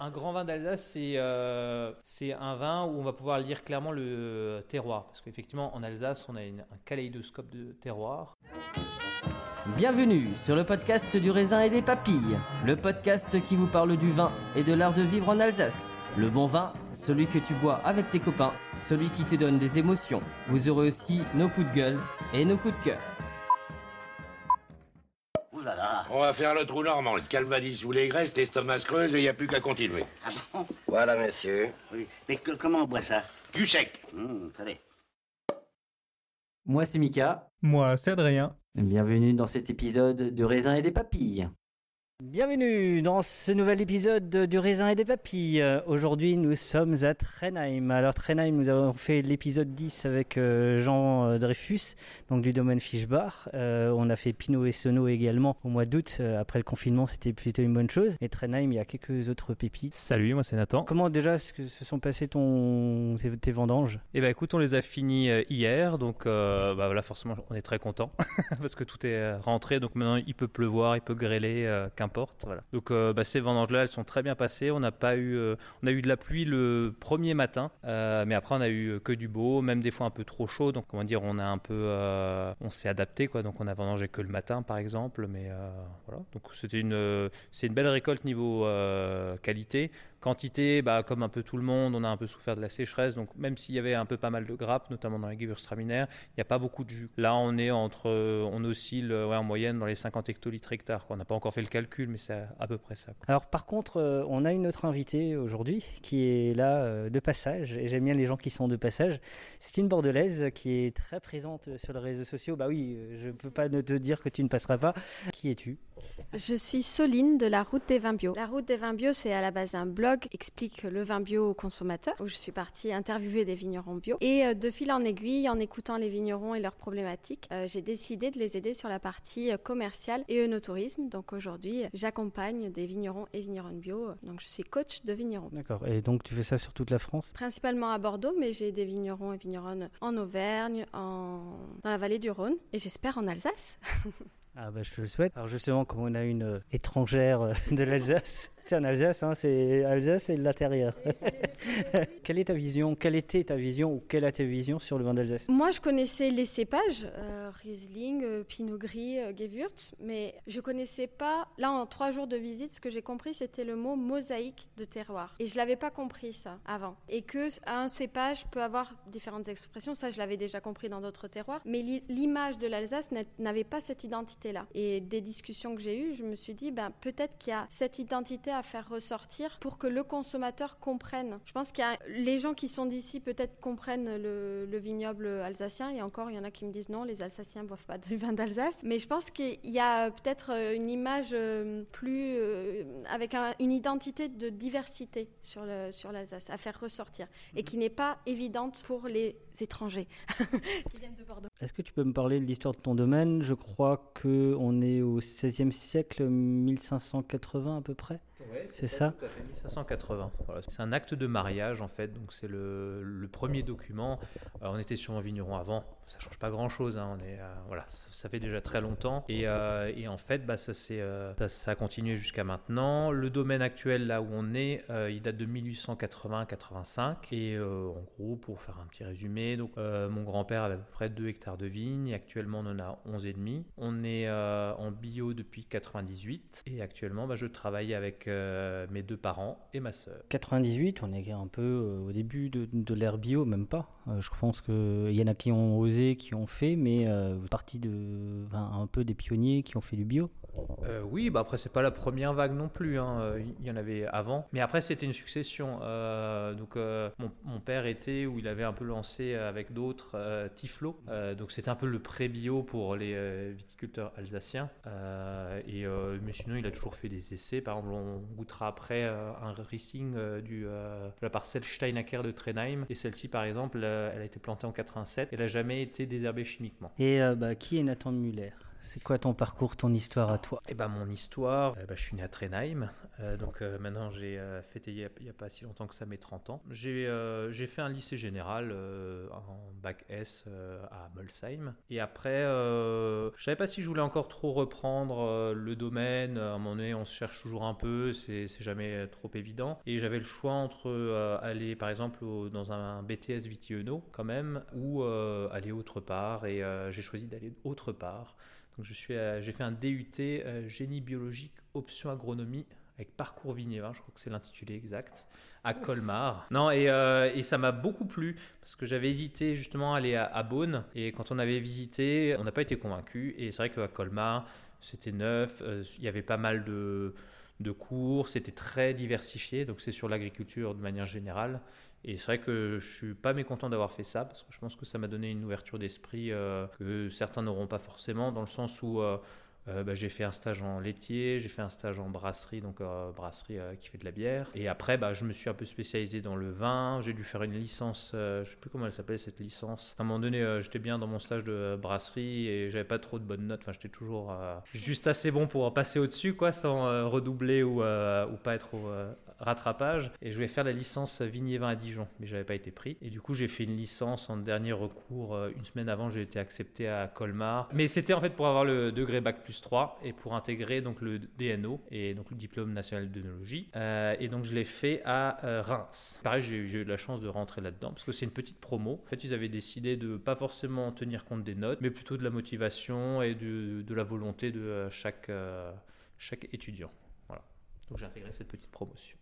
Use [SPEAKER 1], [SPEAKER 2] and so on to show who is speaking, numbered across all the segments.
[SPEAKER 1] Un grand vin d'Alsace, c'est euh, un vin où on va pouvoir lire clairement le terroir. Parce qu'effectivement, en Alsace, on a un kaléidoscope de terroir.
[SPEAKER 2] Bienvenue sur le podcast du raisin et des papilles, le podcast qui vous parle du vin et de l'art de vivre en Alsace. Le bon vin, celui que tu bois avec tes copains, celui qui te donne des émotions. Vous aurez aussi nos coups de gueule et nos coups de cœur.
[SPEAKER 3] Ouh là là.
[SPEAKER 4] On va faire le trou normand, le calvadis ou les graisses, l'estomac se creuse et il n'y a plus qu'à continuer.
[SPEAKER 3] Ah bon?
[SPEAKER 4] Voilà, monsieur.
[SPEAKER 3] Oui. Mais que- comment on boit ça?
[SPEAKER 4] Du sec.
[SPEAKER 3] Attendez.
[SPEAKER 2] Moi c'est Mika,
[SPEAKER 5] Moi, c'est Adrien.
[SPEAKER 2] bienvenue dans cet épisode du raisin et des papilles.
[SPEAKER 6] Bienvenue dans ce nouvel épisode de- du raisin et des papilles. Euh, Aujourd'hui, nous sommes à Trenheim. Alors, Trenheim, nous avons fait l'épisode 10 avec euh, Jean euh, Dreyfus, donc du domaine Fischbar. Euh, on a fait Pinot et Sono également au mois d'août. après le confinement, c'était plutôt une bonne chose. Et Trenheim, il y a quelques autres pépites.
[SPEAKER 5] Salut, moi c'est Nathan.
[SPEAKER 6] Comment déjà se sont passées ton... tes, vendanges?
[SPEAKER 5] Eh ben écoute, on les a finis hier, donc euh, bah voilà, forcément on est très content parce que tout est rentré, donc maintenant il peut pleuvoir, il peut grêler, euh, qu'importe. Voilà. Donc euh, bah, ces vendanges-là, elles sont très bien passées. On n'a pas eu, euh, on a eu de la pluie le premier matin, euh, mais après on a eu que du beau, même des fois un peu trop chaud. Donc comment dire, on a un peu, on s'est adapté quoi. Donc on a vendangé que le matin par exemple, mais voilà. Donc c'était une, c'est une belle récolte niveau qualité. Quantité, bah, comme un peu tout le monde, on a un peu souffert de la sécheresse. Donc, même s'il y avait un peu pas mal de grappes, notamment dans les Gewürztraminer, il n'y a pas beaucoup de jus. Là, on est entre, euh, on oscille euh, ouais, en moyenne dans les 50 hectolitres hectares. quoi. On n'a pas encore fait le calcul, mais c'est à peu près ça. quoi.
[SPEAKER 6] Alors par contre, euh, on a une autre invitée aujourd'hui qui est là euh, de passage, et j'aime bien les gens qui sont de passage. C'est une bordelaise qui est très présente sur les réseaux sociaux. Bah oui, je ne peux pas ne te dire que tu ne passeras pas. Qui es-tu?
[SPEAKER 7] Je suis Soline de la Route des Vins Bio. La Route des Vins Bio, c'est à la base un blog explique le vin bio aux consommateurs, où je suis partie interviewer des vignerons bio. Et euh, de fil en aiguille, en écoutant les vignerons et leurs problématiques, euh, j'ai décidé de les aider sur la partie euh, commerciale et œnotourisme. Donc aujourd'hui, j'accompagne des vignerons et vigneronnes bio. Donc je suis coach de vignerons.
[SPEAKER 6] D'accord. Et donc tu fais ça sur toute la France?
[SPEAKER 7] Principalement à Bordeaux, mais j'ai des vignerons et vigneronnes en Auvergne, en... dans la vallée du Rhône, et j'espère en Alsace.
[SPEAKER 6] Ah bah je te le souhaite. Alors justement, comme on a une étrangère de l'Alsace, en Alsace, hein, c'est Alsace et l'intérieur. quelle est ta vision Quelle était ta vision ou quelle est ta vision sur le vin d'Alsace?
[SPEAKER 7] Moi, je connaissais les cépages, euh, Riesling, euh, Pinot Gris, euh, Gewürz, mais je connaissais pas. Là, en trois jours de visite, ce que j'ai compris, c'était le mot mosaïque de terroir. Et je l'avais pas compris ça avant. Et que un cépage peut avoir différentes expressions, ça, je l'avais déjà compris dans d'autres terroirs. Mais l'i- l'image de l'Alsace n'a- n'avait pas cette identité-là. Et des discussions que j'ai eues, je me suis dit, ben, peut-être qu'il y a cette identité à faire ressortir pour que le consommateur comprenne. Je pense qu'il y a les gens qui sont d'ici peut-être comprennent le, le, vignoble alsacien et encore il y en a qui me disent non, les Alsaciens boivent pas du vin d'Alsace. Mais je pense qu'il y a peut-être une image plus avec une identité de diversité sur l'Alsace à faire ressortir et qui n'est pas évidente pour les étrangers qui viennent de Bordeaux.
[SPEAKER 6] Est-ce que tu peux me parler de l'histoire de ton domaine? Je crois qu'on est au XVIe siècle, 1580 à peu près c'est ça,
[SPEAKER 1] Tout à fait, 1580. C'est un acte de mariage en fait, donc c'est le, premier document. on était sur un vigneron avant, ça change pas grand chose, hein. on est, euh, voilà, ça, fait déjà très longtemps. Et, euh, en fait, bah, ça, euh, ça, a continué jusqu'à maintenant. Le domaine actuel, là où on est, il date de 1880-85. Et en gros, pour faire un petit résumé, donc, mon grand-père avait à peu près 2 hectares de vignes, actuellement on en a 11,5. On est en bio depuis 98, et actuellement bah, je travaille avec euh, mes deux parents et ma sœur.
[SPEAKER 6] 98, on est un peu euh, au début de, l'ère bio, même pas. Euh, je pense qu'il y en a qui ont osé, qui ont fait, mais partie de, un peu des pionniers qui ont fait du bio.
[SPEAKER 1] Oui, bah après c'est pas la première vague non plus, hein. il y en avait avant, mais après c'était une succession. donc mon, père était où il avait un peu lancé avec d'autres Tiflo, donc c'était un peu le pré-bio pour les viticulteurs alsaciens. et mais sinon il a toujours fait des essais. Par exemple, on goûtera après euh, un Riesling euh, du, euh, de la parcelle Steinacker de Trenheim. Et celle-ci, par exemple, elle a été plantée en 87. Elle n'a jamais été désherbée chimiquement.
[SPEAKER 6] Et bah, qui est Nathan Muller? C'est quoi ton parcours, ton histoire à toi?
[SPEAKER 1] Eh ben mon histoire, bah, je suis né à Trenheim, donc maintenant j'ai fêté il n'y a, pas si longtemps que ça, mes 30 ans. J'ai fait un lycée général en bac S à Molsheim. Et après, je savais pas si je voulais encore trop reprendre le domaine. À un moment donné, on se cherche toujours un peu, c'est jamais trop évident. Et j'avais le choix entre aller par exemple dans un BTS Vitiono quand même, ou aller autre part. Et j'ai choisi d'aller autre part. Donc je suis, j'ai fait un DUT génie biologique, option agronomie avec parcours vignévin, je crois que c'est l'intitulé exact, à Colmar. Non, et, et ça m'a beaucoup plu parce que j'avais hésité justement à aller à, Beaune et quand on avait visité, on n'a pas été convaincu. Et c'est vrai qu'à Colmar, c'était neuf, il y avait pas mal de, de cours, c'était très diversifié, donc c'est sur l'agriculture de manière générale. Et c'est vrai que je suis pas mécontent d'avoir fait ça parce que je pense que ça m'a donné une ouverture d'esprit que certains n'auront pas forcément, dans le sens où euh, bah, j'ai fait un stage en laitier, j'ai fait un stage en brasserie, donc euh, brasserie euh, qui fait de la bière. Et après, bah, je me suis un peu spécialisé dans le vin. J'ai dû faire une licence, je sais plus comment elle s'appelait cette licence. À un moment donné, j'étais bien dans mon stage de brasserie et j'avais pas trop de bonnes notes. Enfin, j'étais toujours juste assez bon pour passer au-dessus, quoi, sans redoubler ou, ou pas être au rattrapage. Et je voulais faire la licence vignier vin à Dijon, mais j'avais pas été pris. Et du coup, j'ai fait une licence en dernier recours. une semaine avant, j'ai été accepté à Colmar. Mais c'était en fait pour avoir le degré bac plus 3 et pour intégrer donc le DNO et donc le diplôme national d'œnologie. Euh, et donc je l'ai fait à euh, Reims. Pareil, j'ai eu la chance de rentrer là-dedans parce que c'est une petite promo. En fait, ils avaient décidé de pas forcément tenir compte des notes, mais plutôt de la motivation et de, de la volonté de euh, chaque, chaque étudiant. Voilà. Donc j'ai intégré cette petite promotion.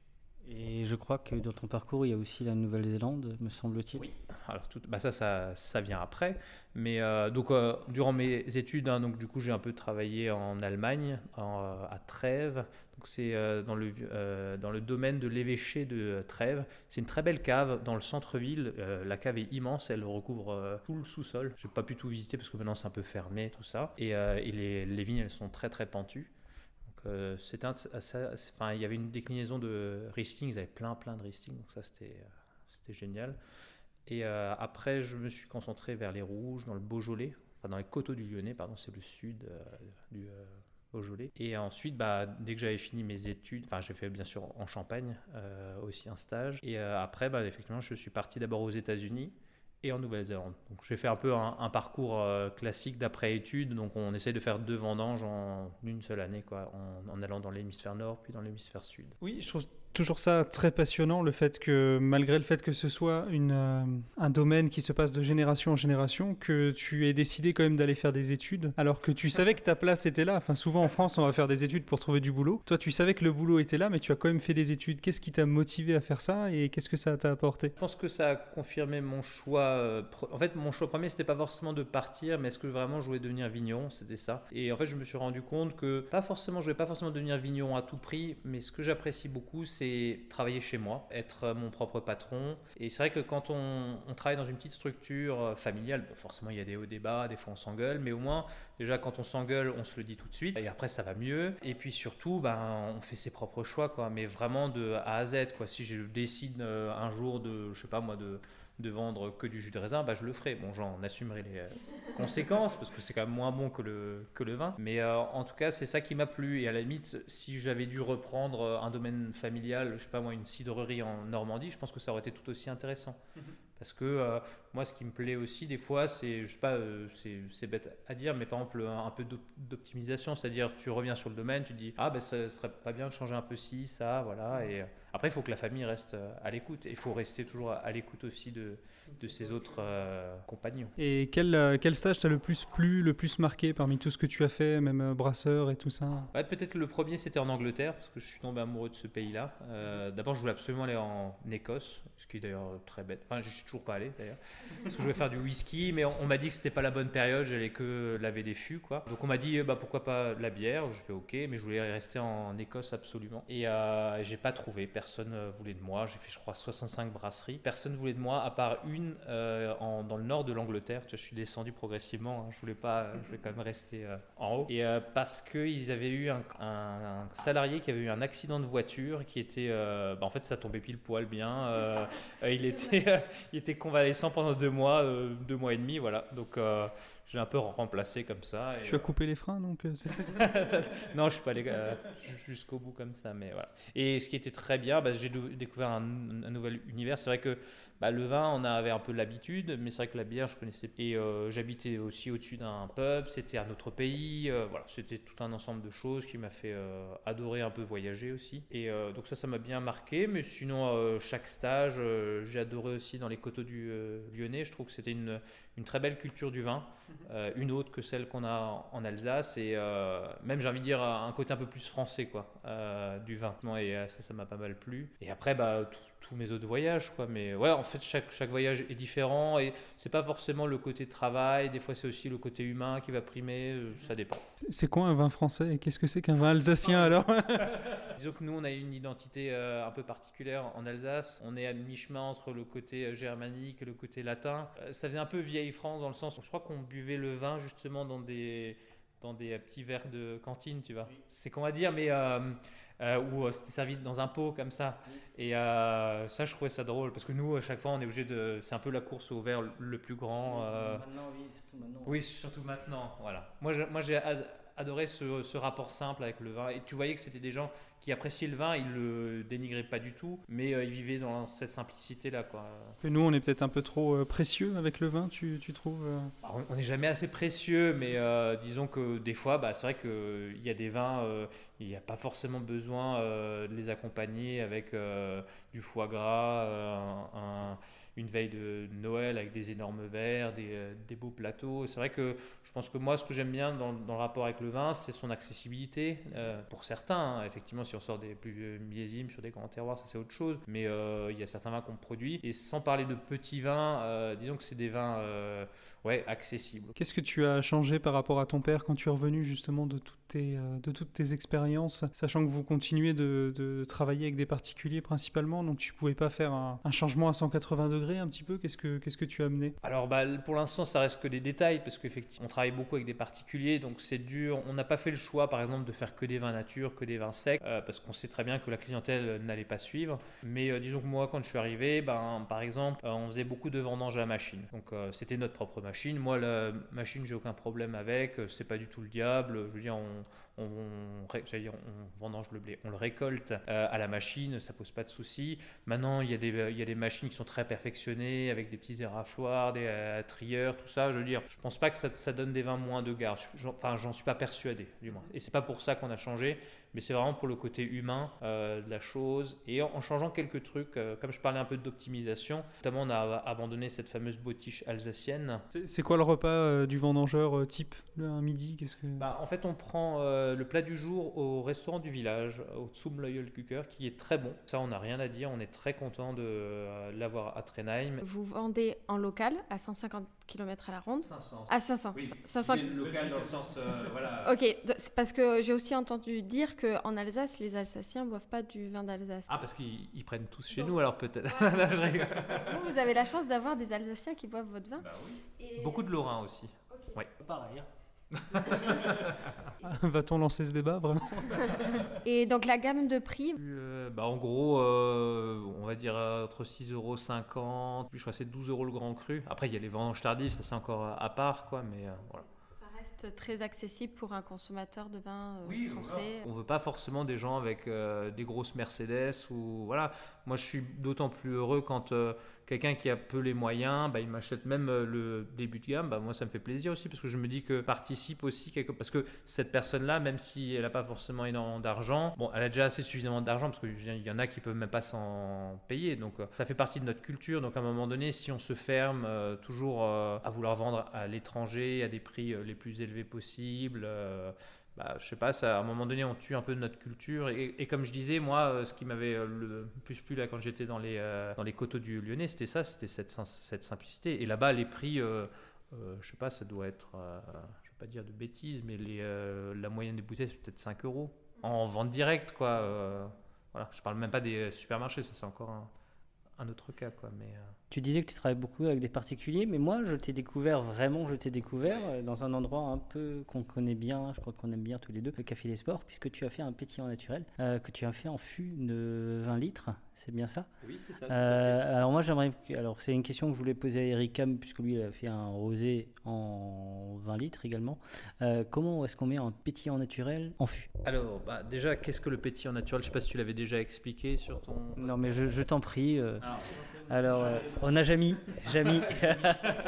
[SPEAKER 6] Et je crois que dans ton parcours, il y a aussi la Nouvelle-Zélande, me semble-t-il.
[SPEAKER 1] Oui, alors tout, bah ça, ça, ça, vient après. Mais euh, donc, euh, durant mes études, hein, donc, du coup, j'ai un peu travaillé en Allemagne, euh, à Trèves. C'est dans, le, dans le domaine de l'évêché de Trèves. C'est une très belle cave dans le centre-ville. la cave est immense, elle recouvre tout le sous-sol. Je n'ai pas pu tout visiter parce que maintenant, c'est un peu fermé, tout ça. Et, et les, les vignes, elles sont très, très pentues. Euh, il y avait une déclinaison de Riesling, ils avaient plein plein de Riesling, donc ça c'était euh, c'était génial. Et euh, après, je me suis concentré vers les rouges, dans le Beaujolais, enfin dans les coteaux du Lyonnais, pardon, c'est le sud du Beaujolais. Et ensuite, bah, dès que j'avais fini mes études, enfin j'ai fait bien sûr en Champagne aussi un stage. Et après, bah, effectivement, je suis parti d'abord aux États-Unis et en Nouvelle-Zélande. Donc j'ai fait un peu un, parcours euh, classique d'après-études. Donc on essaye de faire deux vendanges en une seule année, quoi, en, en allant dans l'hémisphère nord puis dans l'hémisphère sud.
[SPEAKER 8] Oui, je trouve toujours ça très passionnant, le fait que malgré le fait que ce soit une, euh, un domaine qui se passe de génération en génération, que tu aies décidé quand même d'aller faire des études, alors que tu savais que ta place était là. Enfin, souvent en France, on va faire des études pour trouver du boulot. Toi, tu savais que le boulot était là, mais tu as quand même fait des études. Qu'est-ce qui t'a motivé à faire ça et qu'est-ce que ça t'a apporté?
[SPEAKER 1] Je pense que ça a confirmé mon choix euh, en fait, mon choix premier, c'était pas forcément de partir, mais est-ce que vraiment je voulais devenir vigneron? C'était ça. Et en fait, je me suis rendu compte que pas forcément, je voulais pas forcément devenir vigneron à tout prix, mais ce que j'apprécie beaucoup, c'est travailler chez moi, être euh, mon propre patron. Et c'est vrai que quand on, travaille dans une petite structure euh, familiale, bon, forcément, il y a des hauts débats, des fois on s'engueule, mais au moins, déjà, quand on s'engueule, on se le dit tout de suite, et après, ça va mieux. Et puis surtout, ben, on fait ses propres choix, quoi, mais vraiment de A à Z, quoi. Si je décide euh, un jour de, je sais pas moi, de de vendre que du jus de raisin, bah, je le ferai. Bon, j'en assumerai les euh, conséquences parce que c'est quand même moins bon que le, que le vin. Mais euh, en tout cas, c'est ça qui m'a plu. Et à la limite, si j'avais dû reprendre euh, un domaine familial, je sais pas moi, une cidrerie en Normandie, je pense que ça aurait été tout aussi intéressant. Parce que euh, moi, ce qui me plaît aussi, des fois, c'est, je sais pas, euh, c'est, c'est bête à dire, mais par exemple, un, un peu d'op- d'optimisation, c'est-à-dire tu reviens sur le domaine, tu dis, ah ben ça serait pas bien de changer un peu ci, ça, voilà. Et euh, après, il faut que la famille reste euh, à l'écoute. Et il faut rester toujours à l'écoute aussi de, de ses autres euh, compagnons.
[SPEAKER 8] Et quel, euh, quel stage t'a le plus plu, le plus marqué parmi tout ce que tu as fait, même brasseur et tout ça?
[SPEAKER 1] Ouais, peut-être le premier c'était en Angleterre parce que je suis tombé amoureux de ce pays-là. Euh, D'abord, je voulais absolument aller en Écosse, ce qui est d'ailleurs très bête. Enfin, je suis toujours pas allé d'ailleurs, parce que je voulais faire du whisky, mais on, on m'a dit que c'était pas la bonne période, j'allais que laver des fûts, quoi. Donc on m'a dit, bah pourquoi pas la bière? Je fais ok, mais je voulais rester en Écosse absolument. Et euh, j'ai pas trouvé, personne euh, voulait de moi. J'ai fait, je crois, 65 brasseries. Personne voulait de moi, à part une euh, en- dans le nord de l'Angleterre. Je suis descendu progressivement. hein. Je voulais pas, je voulais quand même rester euh, en haut. Et euh, parce qu'ils avaient eu un, un- un salarié qui avait eu un accident de voiture, qui était, euh, bah, en fait, ça tombait pile poil bien. Euh, euh, il était, euh, il était convalescent pendant deux mois, euh, deux mois et demi, voilà. Donc euh, j'ai un peu remplacé comme ça. et
[SPEAKER 8] Tu as coupé les freins, donc euh,
[SPEAKER 1] non, je suis pas allé euh, jusqu'au bout comme ça, mais voilà. Et ce qui était très bien, bah, j'ai découvert un, un nouvel univers. C'est vrai que bah, le vin, on avait un peu l'habitude, mais c'est vrai que la bière, je connaissais. Et euh, j'habitais aussi au-dessus d'un pub, c'était un autre pays. euh, voilà, c'était tout un ensemble de choses qui m'a fait adorer un peu voyager aussi. Et donc ça, ça m'a bien marqué. Mais sinon, chaque stage, j'ai adoré aussi dans les coteaux du Lyonnais. Je trouve que c'était une, une très belle culture du vin, euh, une autre que celle qu'on a en Alsace et euh, même j'ai envie de dire un côté un peu plus français quoi euh, du vin. Et euh, ça, ça m'a pas mal plu. Et après bah tous mes autres voyages quoi. Mais ouais, en fait chaque chaque voyage est différent et c'est pas forcément le côté travail. Des fois c'est aussi le côté humain qui va primer. Ça dépend.
[SPEAKER 8] C'est quoi un vin français? Et qu'est-ce que c'est qu'un vin alsacien alors?
[SPEAKER 1] Disons que nous, on a une identité euh, un peu particulière en Alsace. On est à mi-chemin entre le côté germanique et le côté latin. Euh, ça faisait un peu vieille France dans le sens où je crois qu'on buvait le vin justement dans des, dans des petits verres de cantine, tu vois. C'est qu'on va dire, mais euh, euh, où euh, c'était servi dans un pot comme ça. Et euh, ça, je trouvais ça drôle parce que nous, à chaque fois, on est obligé de. C'est un peu la course au verre le plus grand.
[SPEAKER 6] Maintenant, oui, surtout maintenant.
[SPEAKER 1] oui, surtout maintenant, voilà. Moi, je- moi j'ai adoré ce, ce rapport simple avec le vin. Et tu voyais que c'était des gens qui appréciaient le vin, ils le dénigraient pas du tout, mais euh, ils vivaient dans cette simplicité-là.
[SPEAKER 8] Que nous, on est peut-être un peu trop euh, précieux avec le vin, tu, tu trouves euh?
[SPEAKER 1] Alors, on- n'est jamais assez précieux, mais euh, disons que des fois, bah, c'est vrai qu'il y a des vins, euh, il n'y a pas forcément besoin euh, de les accompagner avec euh, du foie gras, euh, un- un- une veille de Noël avec des énormes verres, des, euh, beaux plateaux. C'est vrai que je pense que moi, ce que j'aime bien dans, le rapport avec le vin, c'est son accessibilité. euh, pour certains, hein. effectivement, si on sort des plus vieux millésimes sur des grands terroirs, ça c'est autre chose. Mais euh, il y a certains vins qu'on produit. Et sans parler de petits vins, disons que c'est des vins ouais, accessibles.
[SPEAKER 8] Qu'est-ce que tu as changé par rapport à ton père quand tu es revenu justement de toutes tes, euh, de toutes tes expériences, sachant que vous continuez de, de travailler avec des particuliers principalement, donc tu pouvais pas faire un, un changement à 180 degrés un petit peu? Qu'est-ce que qu'est-ce que tu as amené?
[SPEAKER 1] Alors bah, pour l'instant ça reste que des détails parce qu'effectivement on travaille beaucoup avec des particuliers donc c'est dur. On n'a pas fait le choix par exemple de faire que des vins nature, que des vins secs euh, parce qu'on sait très bien que la clientèle n'allait pas suivre. Mais euh, disons que moi quand je suis arrivé, ben, par exemple euh, on faisait beaucoup de vendanges à la machine. Donc c'était notre propre machine. Moi la machine j'ai aucun problème avec, euh, c'est pas du tout le diable. Je veux dire on, on, on, dire, on vendange le blé, on le récolte euh, à la machine, ça pose pas de souci. Maintenant, il y, a des, y a des machines qui sont très perfectionnées avec des petits érafloirs, des euh, trieurs, tout ça. Je veux dire, je pense pas que ça, donne des vins moins de garde. Enfin, j'en suis pas persuadé, du moins. Et c'est pas pour ça qu'on a changé. Mais c'est vraiment pour le côté humain euh, de la chose et en, en changeant quelques trucs. euh, comme je parlais un peu d'optimisation, notamment on a abandonné cette fameuse botiche alsacienne.
[SPEAKER 8] C'est quoi le repas euh, du vendangeur euh, type le- Un midi Qu'est-ce que...
[SPEAKER 1] Bah, en fait, on prend euh, le plat du jour au restaurant du village, au Zum Kuker, qui est très bon. Ça, on n'a rien à dire. On est très content de euh, l'avoir à Trenheim.
[SPEAKER 7] Vous vendez en local à 150 km à la ronde
[SPEAKER 1] 500.
[SPEAKER 7] À 500.
[SPEAKER 1] Oui,
[SPEAKER 7] 500.
[SPEAKER 1] mais local dans le sens, euh, voilà.
[SPEAKER 7] Ok, parce que j'ai aussi entendu dire qu'en Alsace, les Alsaciens ne boivent pas du vin d'Alsace.
[SPEAKER 1] Ah, parce qu'ils ils prennent tous chez nous, alors peut-être.
[SPEAKER 7] Vous, vous avez la chance d'avoir des Alsaciens qui boivent votre vin. Et-
[SPEAKER 1] Beaucoup de Lorrains aussi. Ouais.
[SPEAKER 6] Pareil.
[SPEAKER 8] Va-t-on lancer ce débat vraiment
[SPEAKER 7] Et donc la gamme de prix,
[SPEAKER 1] Euh, bah, en gros, euh, on va dire entre 6,50 euros, puis je crois que c'est 12 euros le grand cru. Après, il y a les vendanges tardives, ça c'est encore à part, quoi, mais euh, voilà.
[SPEAKER 7] ça reste très accessible pour un consommateur de vin euh, français.
[SPEAKER 1] On veut pas forcément des gens avec euh, des grosses Mercedes ou voilà. Moi, je suis d'autant plus heureux quand euh, quelqu'un qui a peu les moyens, bah, il m'achète même euh, le début de gamme. Bah, moi, ça me fait plaisir aussi parce que je me dis que participe aussi quelque parce que cette personne-là, même si elle n'a pas forcément énormément d'argent, bon, elle a déjà assez suffisamment d'argent parce qu'il y en a qui peuvent même pas s'en payer. Donc, euh, ça fait partie de notre culture. Donc, à un moment donné, si on se ferme euh, toujours à vouloir vendre à l'étranger à des prix les plus élevés possibles. Bah, je sais pas, ça, à un moment donné, on tue un peu notre culture. Et, comme je disais, moi, euh, ce qui m'avait euh, le plus plu là quand j'étais dans les, euh, dans les coteaux du Lyonnais, c'était ça, c'était cette, sim- cette simplicité. Et là-bas, les prix, euh, euh, je sais pas, ça doit être, je vais pas dire de bêtises, mais la moyenne des bouteilles, c'est peut-être 5 euros en vente directe, quoi. voilà, je parle même pas des supermarchés, ça c'est encore un, un autre cas, quoi. Mais
[SPEAKER 6] Tu disais que tu travailles beaucoup avec des particuliers, mais moi, je t'ai découvert, vraiment, je t'ai découvert euh, dans un endroit un peu qu'on connaît bien, je crois qu'on aime bien tous les deux, le Café des Sports, puisque tu as fait un pétillant naturel, euh, que tu as fait en fût de 20 litres, c'est bien ça?
[SPEAKER 1] Oui, c'est ça, tout à
[SPEAKER 6] Euh, alors moi, j'aimerais... Alors c'est une question que je voulais poser à Eric Cam, puisque lui, il a fait un rosé en 20 litres également. Euh, comment est-ce qu'on met un pétillant naturel en fût?
[SPEAKER 1] Alors, bah, déjà, qu'est-ce que le pétillant naturel? Je sais pas si tu l'avais déjà expliqué sur ton.
[SPEAKER 6] Non, mais je, je t'en prie. euh,
[SPEAKER 1] Alors,
[SPEAKER 6] alors, euh, on a Jamy. Jamy.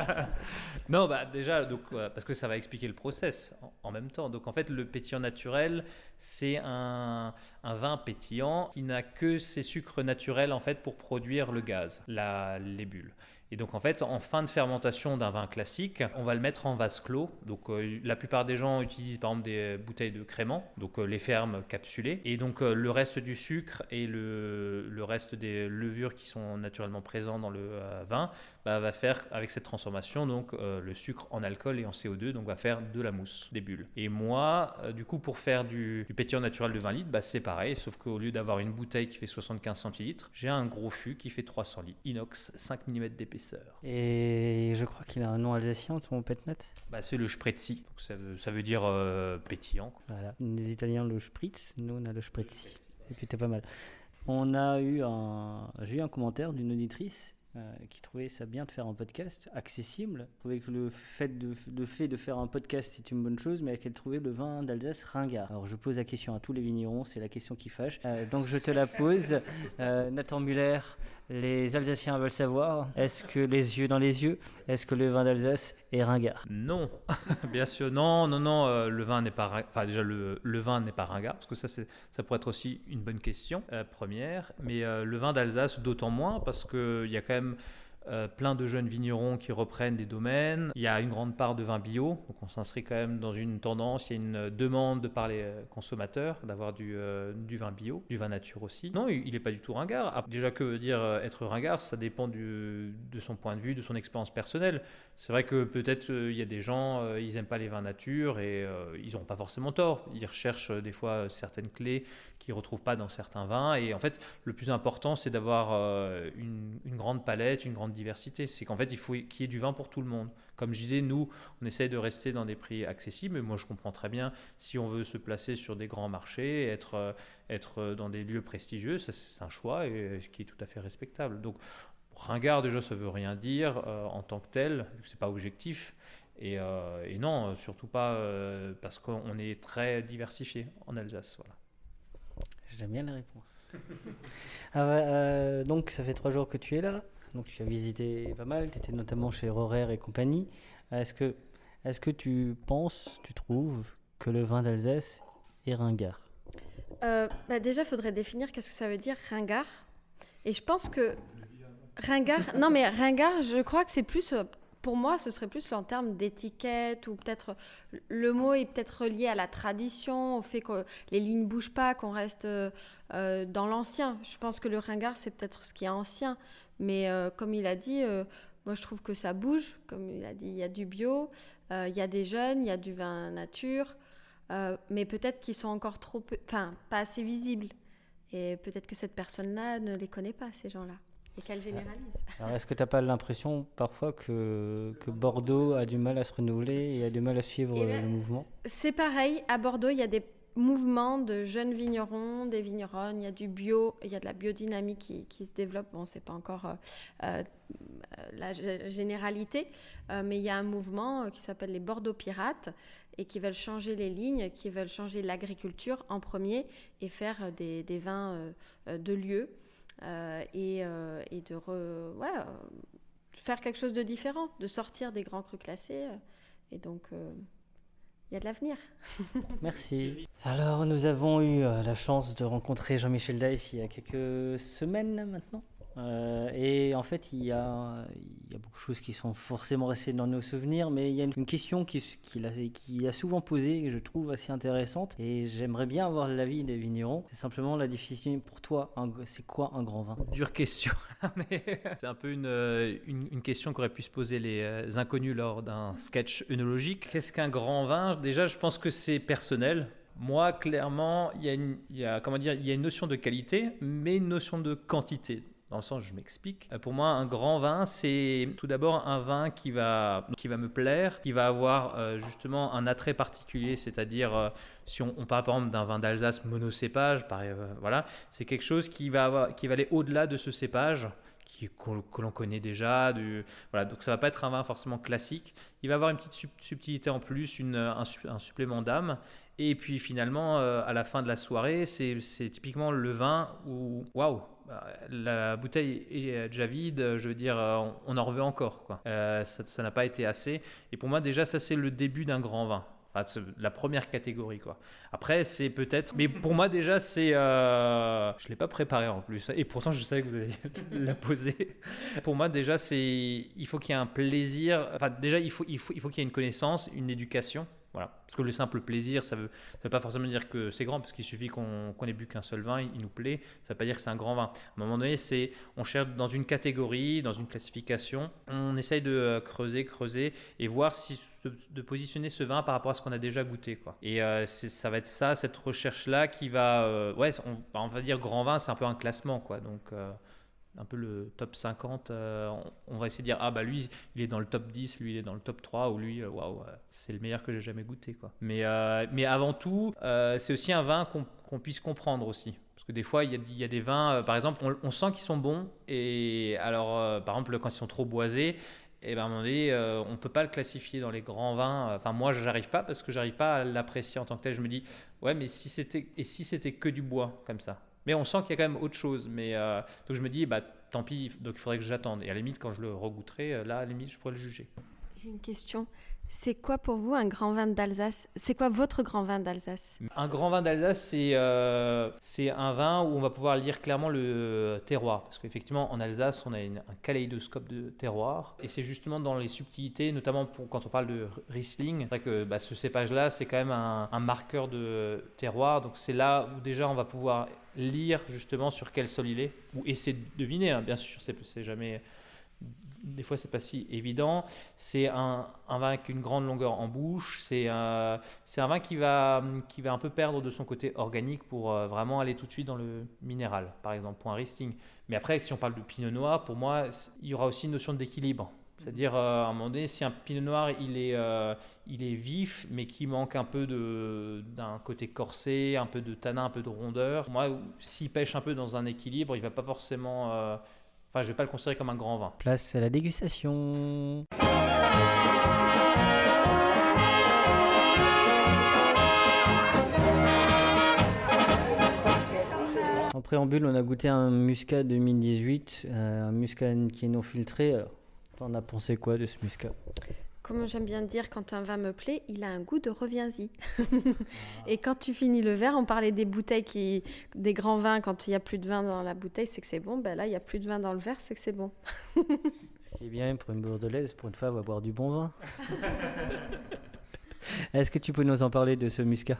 [SPEAKER 1] non, bah déjà, donc, euh, parce que ça va expliquer le process en, même temps. Donc en fait, le pétillant naturel, c'est un, un vin pétillant qui n'a que ses sucres naturels en fait pour produire le gaz, la, les bulles. Et donc en fait, en fin de fermentation d'un vin classique, on va le mettre en vase clos. Donc euh, la plupart des gens utilisent par exemple des bouteilles de crément, donc euh, les fermes capsulées. Et donc euh, le reste du sucre et le, reste des levures qui sont naturellement présents dans le vin bah, va faire avec cette transformation donc euh, le sucre en alcool et en CO2, donc va faire de la mousse, des bulles. Et moi, euh, du coup, pour faire du, du pétillant naturel de 20 litres, bah, c'est pareil, sauf qu'au lieu d'avoir une bouteille qui fait 75 centilitres, j'ai un gros fût qui fait 300 litres, inox, 5 mm d'épaisseur.
[SPEAKER 6] Et je crois qu'il a un nom alsacien, ton petnet.
[SPEAKER 1] Bah, c'est le spritzi, donc ça veut, ça veut dire euh, pétillant. quoi.
[SPEAKER 6] Voilà. Les Italiens le spritz, nous on a le spritzi. C'est plutôt pas mal. On a eu un, j'ai eu un commentaire d'une auditrice euh, qui trouvait ça bien de faire un podcast accessible. Elle trouvait que le fait de, le fait de faire un podcast c'est une bonne chose, mais qu'elle trouvait le vin d'Alsace ringard. Alors je pose la question à tous les vignerons, c'est la question qui fâche. Euh, donc je te la pose. Euh, Nathan Muller, les Alsaciens veulent savoir, est-ce que les yeux dans les yeux, est-ce que le vin d'Alsace est ringard.
[SPEAKER 1] Non, bien sûr, non, non, non, euh, le vin n'est pas, enfin déjà le, le vin n'est pas ringard, parce que ça, ça pourrait être aussi une bonne question euh, première, mais euh, le vin d'Alsace d'autant moins parce que il y a quand même euh, plein de jeunes vignerons qui reprennent des domaines. Il y a une grande part de vin bio, donc on s'inscrit quand même dans une tendance, il y a une demande de par les euh, consommateurs d'avoir du, euh, du vin bio, du vin nature aussi. Non, il n'est pas du tout ringard. Ah, Déjà que veut dire être ringard, ça dépend de son point de vue, de son expérience personnelle. C'est vrai que peut-être il y a des gens, ils n'aiment pas les vins nature et ils n'ont pas forcément tort. Ils recherchent des fois certaines clés qu'ils retrouvent pas dans certains vins. Et en fait, le plus important, c'est d'avoir euh, une, grande palette, une grande diversité. C'est qu'en fait, il faut qu'il y ait du vin pour tout le monde. Comme je disais, nous, on essaye de rester dans des prix accessibles. Mais moi, je comprends très bien si on veut se placer sur des grands marchés, être, euh, euh, dans des lieux prestigieux, c'est un choix et, qui est tout à fait respectable. Donc, ringard, déjà, ça veut rien dire en tant que tel, c'est pas objectif. Et, non, surtout pas parce qu'on est très diversifié en Alsace. Voilà.
[SPEAKER 6] J'aime bien la réponse. Ah euh, donc ça fait trois jours que tu es là, donc tu as visité pas mal, tu étais notamment chez Rorer et compagnie. Est-ce que, est-ce que tu penses, tu trouves que le vin d'Alsace est ringard?
[SPEAKER 7] Euh, bah déjà, il faudrait définir qu'est-ce que ça veut dire ringard. Et je pense que ringard, non mais ringard, je crois que c'est plus, euh, pour moi, ce serait plus en termes d'étiquette ou peut-être le mot est peut-être relié à la tradition, au fait que les lignes bougent pas, qu'on reste euh, euh, dans l'ancien. Je pense que le ringard, c'est peut-être ce qui est ancien. Mais euh, comme il a dit, moi je trouve que ça bouge. Comme il a dit, il y a du bio, il y a des jeunes, il y a du vin nature. Mais peut-être qu'ils sont encore trop, enfin, pas assez visibles. Et peut-être que cette personne-là ne les connaît pas, ces gens-là. Et qu'elle généralise.
[SPEAKER 6] Alors, est-ce que tu n'as pas l'impression parfois que, que Bordeaux a du mal à se renouveler et a du mal à suivre
[SPEAKER 7] Eh ben,
[SPEAKER 6] le mouvement?
[SPEAKER 7] C'est pareil, à Bordeaux, il y a des mouvements de jeunes vignerons, des vigneronnes, il y a du bio, il y a de la biodynamie qui, qui se développe. Bon, c'est pas encore euh, euh, la généralité, euh, mais il y a un mouvement qui s'appelle les Bordeaux Pirates et qui veulent changer les lignes, qui veulent changer l'agriculture en premier et faire des, des vins euh, de lieu et, euh, et de re- ouais, euh, faire quelque chose de différent, de sortir des grands crus classés. euh, et donc, euh, il y a de l'avenir.
[SPEAKER 6] Merci. Alors, nous avons eu euh, la chance de rencontrer Jean-Michel Deiss il y a quelques semaines maintenant. Euh, et en fait, il y, a, beaucoup de choses qui sont forcément restées dans nos souvenirs, mais il y a une, question qui, a souvent posée, que je trouve assez intéressante, et j'aimerais bien avoir l'avis des vignerons. C'est simplement la définition pour toi, c'est quoi un grand vin?
[SPEAKER 1] Dure question. C'est un peu une, euh, une, question qu'auraient pu se poser les euh, inconnus lors d'un sketch œnologique. Qu'est-ce qu'un grand vin? Déjà, je pense que c'est personnel. Moi, clairement, il y a, comment dire, il y a une notion de qualité, mais une notion de quantité. Dans le sens, je m'explique. Euh, Pour moi, un grand vin, c'est tout d'abord un vin qui va, qui va me plaire, qui va avoir euh, justement un attrait particulier, c'est-à-dire euh, si on, parle par exemple d'un vin d'Alsace monocépage, voilà, c'est quelque chose qui va, avoir, qui va aller au-delà de ce cépage que l'on connaît déjà. Donc ça va pas être un vin forcément classique. Il va avoir une petite sub- subtilité en plus, un, su- un supplément d'âme. Et puis finalement, à la fin de la soirée, c'est typiquement le vin où, waouh, la bouteille est euh, déjà vide, je veux dire, euh, on, en revêt encore. Euh, ça n'a pas été assez. Et pour moi, déjà, ça c'est le début d'un grand vin. Enfin, la première catégorie, quoi. Après, c'est peut-être. Mais pour moi, déjà, c'est. Je l'ai pas préparé en plus. Et pourtant, je savais que vous alliez la poser. Pour moi, déjà, c'est. Il faut qu'il y ait un plaisir. Enfin, déjà, il faut, il faut, il faut qu'il y ait une connaissance, une éducation. Voilà. Parce que le simple plaisir, ça ça veut pas forcément dire que c'est grand, parce qu'il suffit qu'on ait bu qu'un seul vin, il, nous plaît. Ça veut pas dire que c'est un grand vin. À un moment donné, on cherche dans une catégorie, dans une classification, on essaye de euh, creuser, creuser et voir si de positionner ce vin par rapport à ce qu'on a déjà goûté. Et euh, ça va être ça, cette recherche-là, qui va, euh, ouais, on, va dire grand vin, c'est un peu un classement, quoi. Donc un peu le top 50, euh, on, va essayer de dire ah bah lui il est dans le top 10, lui il est dans le top 3 ou lui euh, waouh euh, c'est le meilleur que j'ai jamais goûté quoi. Mais mais avant tout c'est aussi un vin qu'on puisse comprendre aussi. Parce que des fois, il y a, des vins, par exemple, on, sent qu'ils sont bons, et alors, par exemple, quand ils sont trop boisés, et ben, à un moment donné, on peut pas le classifier dans les grands vins. Enfin, moi, j'arrive pas parce que j'arrive pas à l'apprécier en tant que tel. Je me dis, ouais, mais si c'était, si c'était que du bois, comme ça? Mais on sent qu'il y a quand même autre chose. Mais euh, donc je me dis, bah tant pis, donc il faudrait que j'attende. Et à la limite, quand je le regoûterai, euh, là, à la limite, je pourrais le juger.
[SPEAKER 7] J'ai une question. C'est quoi pour vous un grand vin d'Alsace? C'est quoi votre grand vin d'Alsace?
[SPEAKER 1] Un grand vin d'Alsace, c'est euh, un vin où on va pouvoir lire clairement le terroir. Parce qu'effectivement, en Alsace, on a un kaléidoscope de terroir. Et c'est justement dans les subtilités, notamment pour, quand on parle de Riesling. Que bah, ce cépage-là, c'est quand même un, marqueur de terroir. Donc c'est là où déjà on va pouvoir lire justement sur quel sol il est. Ou essayer de deviner, hein, bien sûr, c'est jamais des fois c'est pas si évident. C'est un, vin avec une grande longueur en bouche. C'est euh, un vin qui va, un peu perdre de son côté organique pour euh, vraiment aller tout de suite dans le minéral, par exemple, pour un Riesling. Mais après, si on parle de Pinot Noir, pour moi, il y aura aussi une notion d'équilibre. C'est-à-dire, euh, à un moment donné, si un Pinot Noir, il est, vif, mais qui manque un peu d'un côté corsé, un peu de tanin, un peu de rondeur, moi, s'il pêche un peu dans un équilibre, il va pas forcément... Je vais pas le considérer comme un grand vin.
[SPEAKER 6] Place à la dégustation. En préambule, on a goûté un muscat 2018, euh, un muscat qui est non filtré. T'en as pensé quoi de ce muscat?
[SPEAKER 7] Comme j'aime bien dire, quand un vin me plaît, il a un goût de reviens-y. Et quand tu finis le verre, on parlait des bouteilles qui, des grands vins, quand il y a plus de vin dans la bouteille, c'est que c'est bon. Ben là, il y a plus de vin dans le verre, c'est que c'est bon.
[SPEAKER 6] Ce qui est bien pour une bordelaise, pour une fois, elle va boire du bon vin. Est-ce que tu peux nous en parler de ce muscat?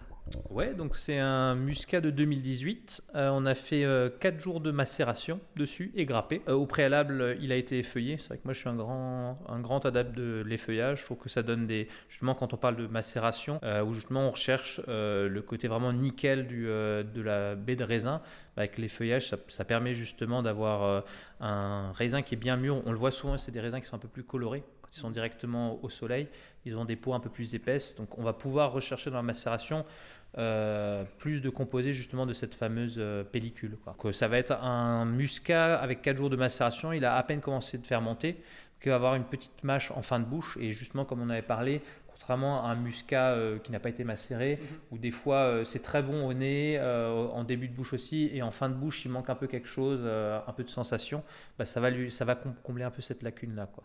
[SPEAKER 1] Ouais, donc c'est un muscat de 2018. Euh, on a fait 4 jours de macération dessus et grappé. Euh, au préalable, il a été effeuillé. C'est vrai que moi je suis un grand, un adepte de l'effeuillage. Je trouve que ça donne des. Justement, quand on parle de macération, euh, où justement on recherche le côté vraiment nickel du, de la baie de raisin, bah, avec l'effeuillage, ça, ça permet justement d'avoir un raisin qui est bien mûr. On le voit souvent, c'est des raisins qui sont un peu plus colorés quand ils sont directement au soleil, ils ont des peaux un peu plus épaisses. Donc on va pouvoir rechercher dans la macération euh, plus de composés justement de cette fameuse euh, pellicule. Donc, ça va être un muscat avec 4 jours de macération. Il a à peine commencé de fermenter. Donc, il va avoir une petite mâche en fin de bouche. Et justement, comme on avait parlé, contrairement à un muscat euh, qui n'a pas été macéré, mhm. où des fois c'est très bon au nez, en début de bouche aussi, et en fin de bouche il manque un peu quelque chose, un peu de sensation, bah, ça, va lui, ça va combler un peu cette lacune-là. quoi.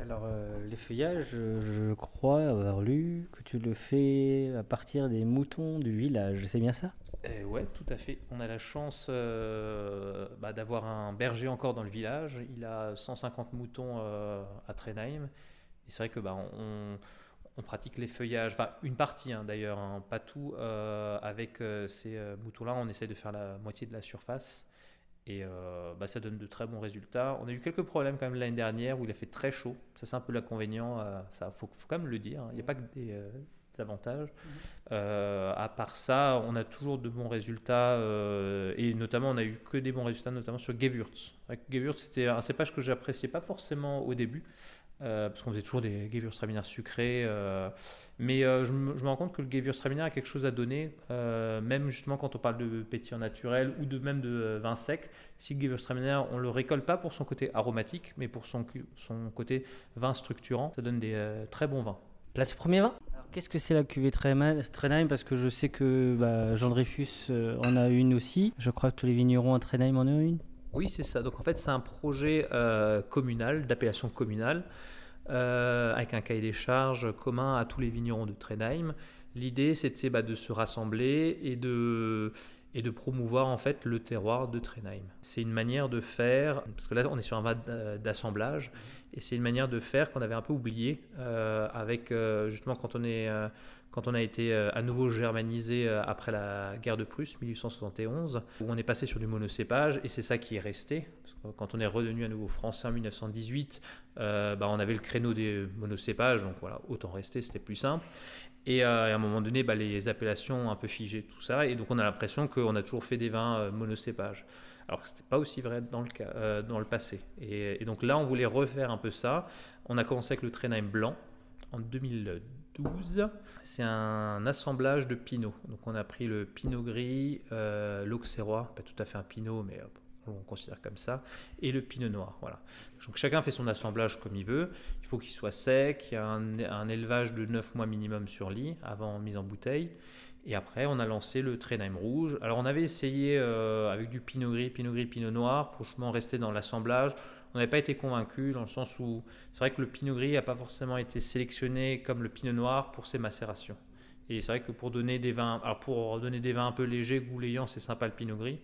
[SPEAKER 6] Alors, euh, les feuillages, je crois avoir lu que tu le fais à partir des moutons du village, c'est bien ça?
[SPEAKER 1] Eh Ouais, tout à fait. On a la chance euh, bah, d'avoir un berger encore dans le village. Il a 150 moutons euh, à Trenheim. Et c'est vrai que bah, on, pratique les feuillages, enfin une partie hein, d'ailleurs, hein, pas tout. avec ces moutons-là, on essaie de faire la moitié de la surface. Et euh, bah, ça donne de très bons résultats. On a eu quelques problèmes quand même l'année dernière où il a fait très chaud. Ça, c'est un peu l'inconvénient. Euh, ça, faut, faut, quand même le dire. Hein. Il n'y a pas que des, euh, avantages. Mhm. à part ça, on a toujours de bons résultats. et notamment, on a eu que des bons résultats, notamment sur Gewürz. Gewürz, c'était un cépage que j'appréciais pas forcément au début. Euh, parce qu'on faisait toujours des Gewürztraminer sucrés. Euh, mais euh, je, me, rends compte que le Gewürztraminer a quelque chose à donner, même justement quand on parle de pétillant naturel ou de même de vin sec. Si le Gewürztraminer, on le récolte pas pour son côté aromatique, mais pour son, son côté vin structurant, ça donne des très bons vins.
[SPEAKER 6] Place premier vin? Qu'est-ce que c'est la cuvée Trenheim Parce que je sais que bah, Jean Dreyfus en a une aussi. Je crois que tous les vignerons à Trenheim en ont une.
[SPEAKER 1] Oui, c'est ça. Donc en fait, c'est un projet euh, communal, d'appellation communale, euh, avec un cahier des charges commun à tous les vignerons de Trenheim. L'idée, c'était bah, de se rassembler et de, promouvoir en fait le terroir de Trenheim. C'est une manière de faire, parce que là on est sur un va d'assemblage, et c'est une manière de faire qu'on avait un peu oublié, euh, avec justement quand on est quand on a été euh, à nouveau germanisé euh, après la guerre de Prusse, 1871, où on est passé sur du monocépage, et c'est ça qui est resté. quand on est redevenu à nouveau français en 1918, euh, bah, on avait le créneau des monocépages, donc voilà, autant rester, c'était plus simple. Et à un moment donné, bah, les appellations ont un peu figé tout ça, et donc on a l'impression qu'on a toujours fait des vins monocépages. Alors que ce n'était pas aussi vrai dans le, passé. Et, et, donc là, on voulait refaire un peu ça. On a commencé avec le Trenheim blanc en 2012 c'est un assemblage de pinot. Donc on a pris le pinot gris, euh, l'auxerrois, pas tout à fait un pinot, mais on considère comme ça, et le pinot noir. Voilà. Donc chacun fait son assemblage comme il veut. Il faut qu'il soit sec, il y a un, élevage de 9 mois minimum sur lit avant mise en bouteille. Et après, on a lancé le Trenheim rouge. Alors, on avait essayé euh, avec du pinot gris, pinot gris, pinot noir, pour justement rester dans l'assemblage on n'avait pas été convaincu dans le sens où c'est vrai que le pinot gris n'a pas forcément été sélectionné comme le pinot noir pour ses macérations. Et c'est vrai que pour donner des vins, alors pour donner des vins un peu légers, goulayants, c'est sympa le pinot gris.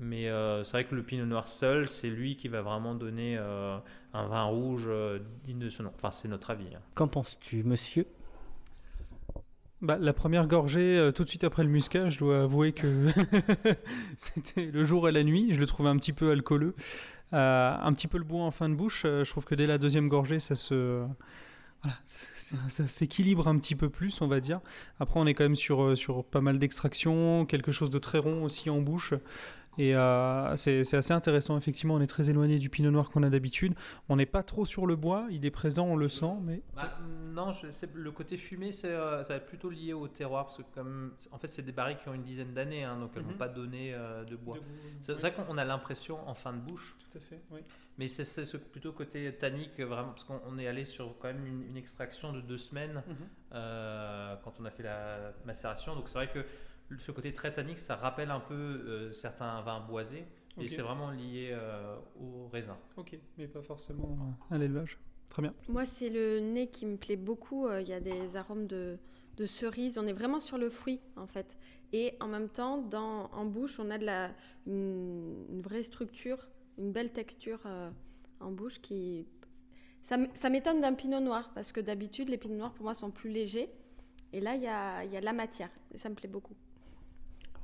[SPEAKER 1] Mais euh, c'est vrai que le pinot noir seul, c'est lui qui va vraiment donner euh, un vin rouge euh, digne de ce nom. Enfin, c'est notre avis. Hein.
[SPEAKER 6] Qu'en penses-tu, monsieur?
[SPEAKER 8] Bah, la première gorgée, tout de suite après le muscat, je dois avouer que c'était le jour et la nuit. Je le trouvais un petit peu alcooleux. Euh, un petit peu le bout en fin de bouche. Euh, je trouve que dès la deuxième gorgée, ça se. s'équilibre un petit peu plus, on va dire. Après, on est quand même sur, euh, sur pas mal d'extraction, quelque chose de très rond aussi en bouche. Et euh, c'est assez intéressant, effectivement, on est très éloigné du pinot noir qu'on a d'habitude. On n'est pas trop sur le bois, il est présent, on le sent, mais...
[SPEAKER 1] Bah, non, le côté fumé, euh, ça va être plutôt lié au terroir, parce que comme, en fait, c'est des barriques qui ont une dizaine d'années, hein, donc elles ne vont mhm. pas donner euh, de bois. C'est vrai qu'on a l'impression en fin de bouche.
[SPEAKER 8] Tout à fait, oui.
[SPEAKER 1] Mais c'est plutôt côté tannique, vraiment, parce qu'on est allé sur quand même une, extraction de deux semaines mhm. quand on a fait la macération, donc c'est vrai que ce côté très tannique, ça rappelle un peu euh, certains vins boisés. Et c'est vraiment lié euh, au raisin.
[SPEAKER 8] Ok, mais pas forcément à l'élevage. Très bien.
[SPEAKER 7] Moi, c'est le nez qui me plaît beaucoup. Euh, Il y a des arômes de, de cerise. On est vraiment sur le fruit, en fait. Et en même temps, dans, en bouche, on a de la, une, une vraie structure, une belle texture euh, en bouche qui. Ça, m'étonne d'un pinot noir, parce que d'habitude, les pinots noirs, pour moi, sont plus légers. Et là, il y a, il y a de la matière. Et ça me plaît beaucoup.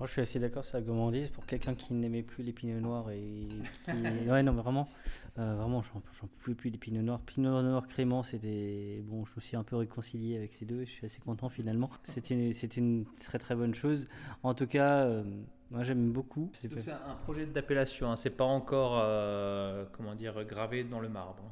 [SPEAKER 6] Moi, je suis assez d'accord sur la gourmandise pour quelqu'un qui n'aimait plus les pinots noirs et qui... ouais non mais vraiment euh, vraiment j'en pouvais plus des pinots noirs. Pinot noir crément c'était bon je me suis un peu réconcilié avec ces deux et je suis assez content finalement. C'est une c'est une très très bonne chose. En tout cas euh, moi j'aime beaucoup. C'est
[SPEAKER 1] un projet d'appellation, hein, c'est pas encore euh, comment dire gravé dans le marbre.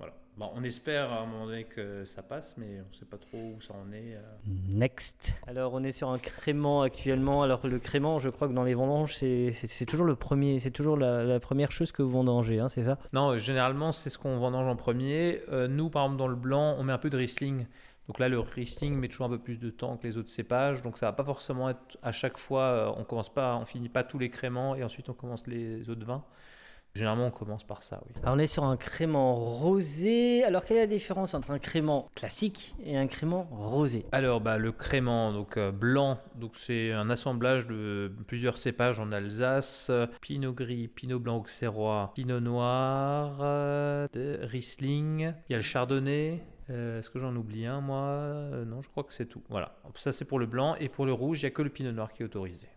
[SPEAKER 1] Voilà. Bon, on espère à un moment donné que ça passe, mais on sait pas trop où ça en est. euh.
[SPEAKER 6] Next. Alors on est sur un crément actuellement. Alors le crément, je crois que dans les vendanges, c'est toujours le premier, c'est toujours la, la première chose que vous vendangez, hein, c'est ça?
[SPEAKER 1] Non, euh, généralement c'est ce qu'on vendange en premier. Euh, nous, par exemple, dans le blanc, on met un peu de Riesling. Donc là, le Riesling met toujours un peu plus de temps que les autres cépages, donc ça va pas forcément être à chaque fois. on commence pas, on finit pas tous les créments et ensuite on commence les autres vins. Généralement, on commence par ça, oui.
[SPEAKER 6] Alors on est sur un crément rosé. Alors quelle est la différence entre un crément classique et un crément rosé?
[SPEAKER 1] Alors, bah, le crément donc euh, blanc, donc c'est un assemblage de plusieurs cépages en Alsace Pinot gris, Pinot blanc auxerrois, Pinot noir, euh, de Riesling. Il y a le Chardonnay. Euh, Est-ce que j'en oublie un, moi? Euh, Non, je crois que c'est tout. Voilà. Ça, c'est pour le blanc et pour le rouge, il n'y a que le Pinot noir qui est autorisé.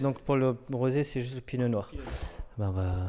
[SPEAKER 6] Donc pour le rosé, c'est juste le pinot noir. Ben, bah,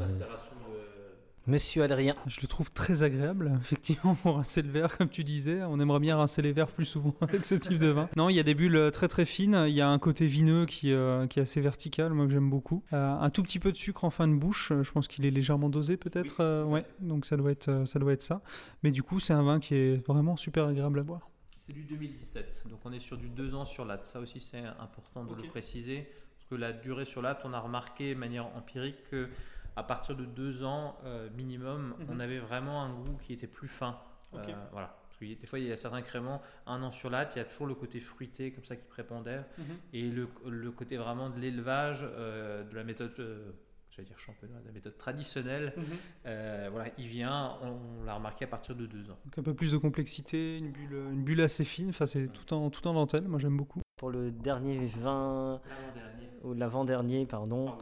[SPEAKER 6] Monsieur Adrien.
[SPEAKER 8] Je le trouve très agréable, effectivement, pour rincer le verre, comme tu disais. On aimerait bien rincer les verres plus souvent avec ce type de vin. Non, il y a des bulles euh, très très fines. Il y a un côté vineux qui, euh, qui est assez vertical, moi que j'aime beaucoup. Euh, un tout petit peu de sucre en fin de bouche. Je pense qu'il est légèrement dosé, peut-être. euh, ouais, donc ça doit être ça doit être ça. Mais du coup, c'est un vin qui est vraiment super agréable à boire.
[SPEAKER 1] C'est du 2017, donc on est sur du 2 ans sur latte. Ça aussi, c'est important de le préciser, que la durée sur latte, on a remarqué de manière empirique que à partir de 2 ans euh, minimum,
[SPEAKER 8] Mhm.
[SPEAKER 1] on avait vraiment un goût qui était plus fin. Euh, voilà. Parce que des fois, il y a certains créments, un an sur latte, il y a toujours le côté fruité comme ça qui prépondère,
[SPEAKER 8] Mhm.
[SPEAKER 1] et le, le côté vraiment de l'élevage, euh, de la méthode. euh, J'allais dire champenoise, la méthode traditionnelle,
[SPEAKER 8] Mhm.
[SPEAKER 1] euh, voilà, il vient, on, on l'a remarqué à partir de 2 ans.
[SPEAKER 8] Donc un peu plus de complexité, une bulle, une bulle assez fine. Enfin, c'est tout en, tout en dentelle. Moi, j'aime beaucoup.
[SPEAKER 6] Pour le dernier vin,
[SPEAKER 1] L'avant-dernier.
[SPEAKER 6] ou l'avant-dernier, pardon.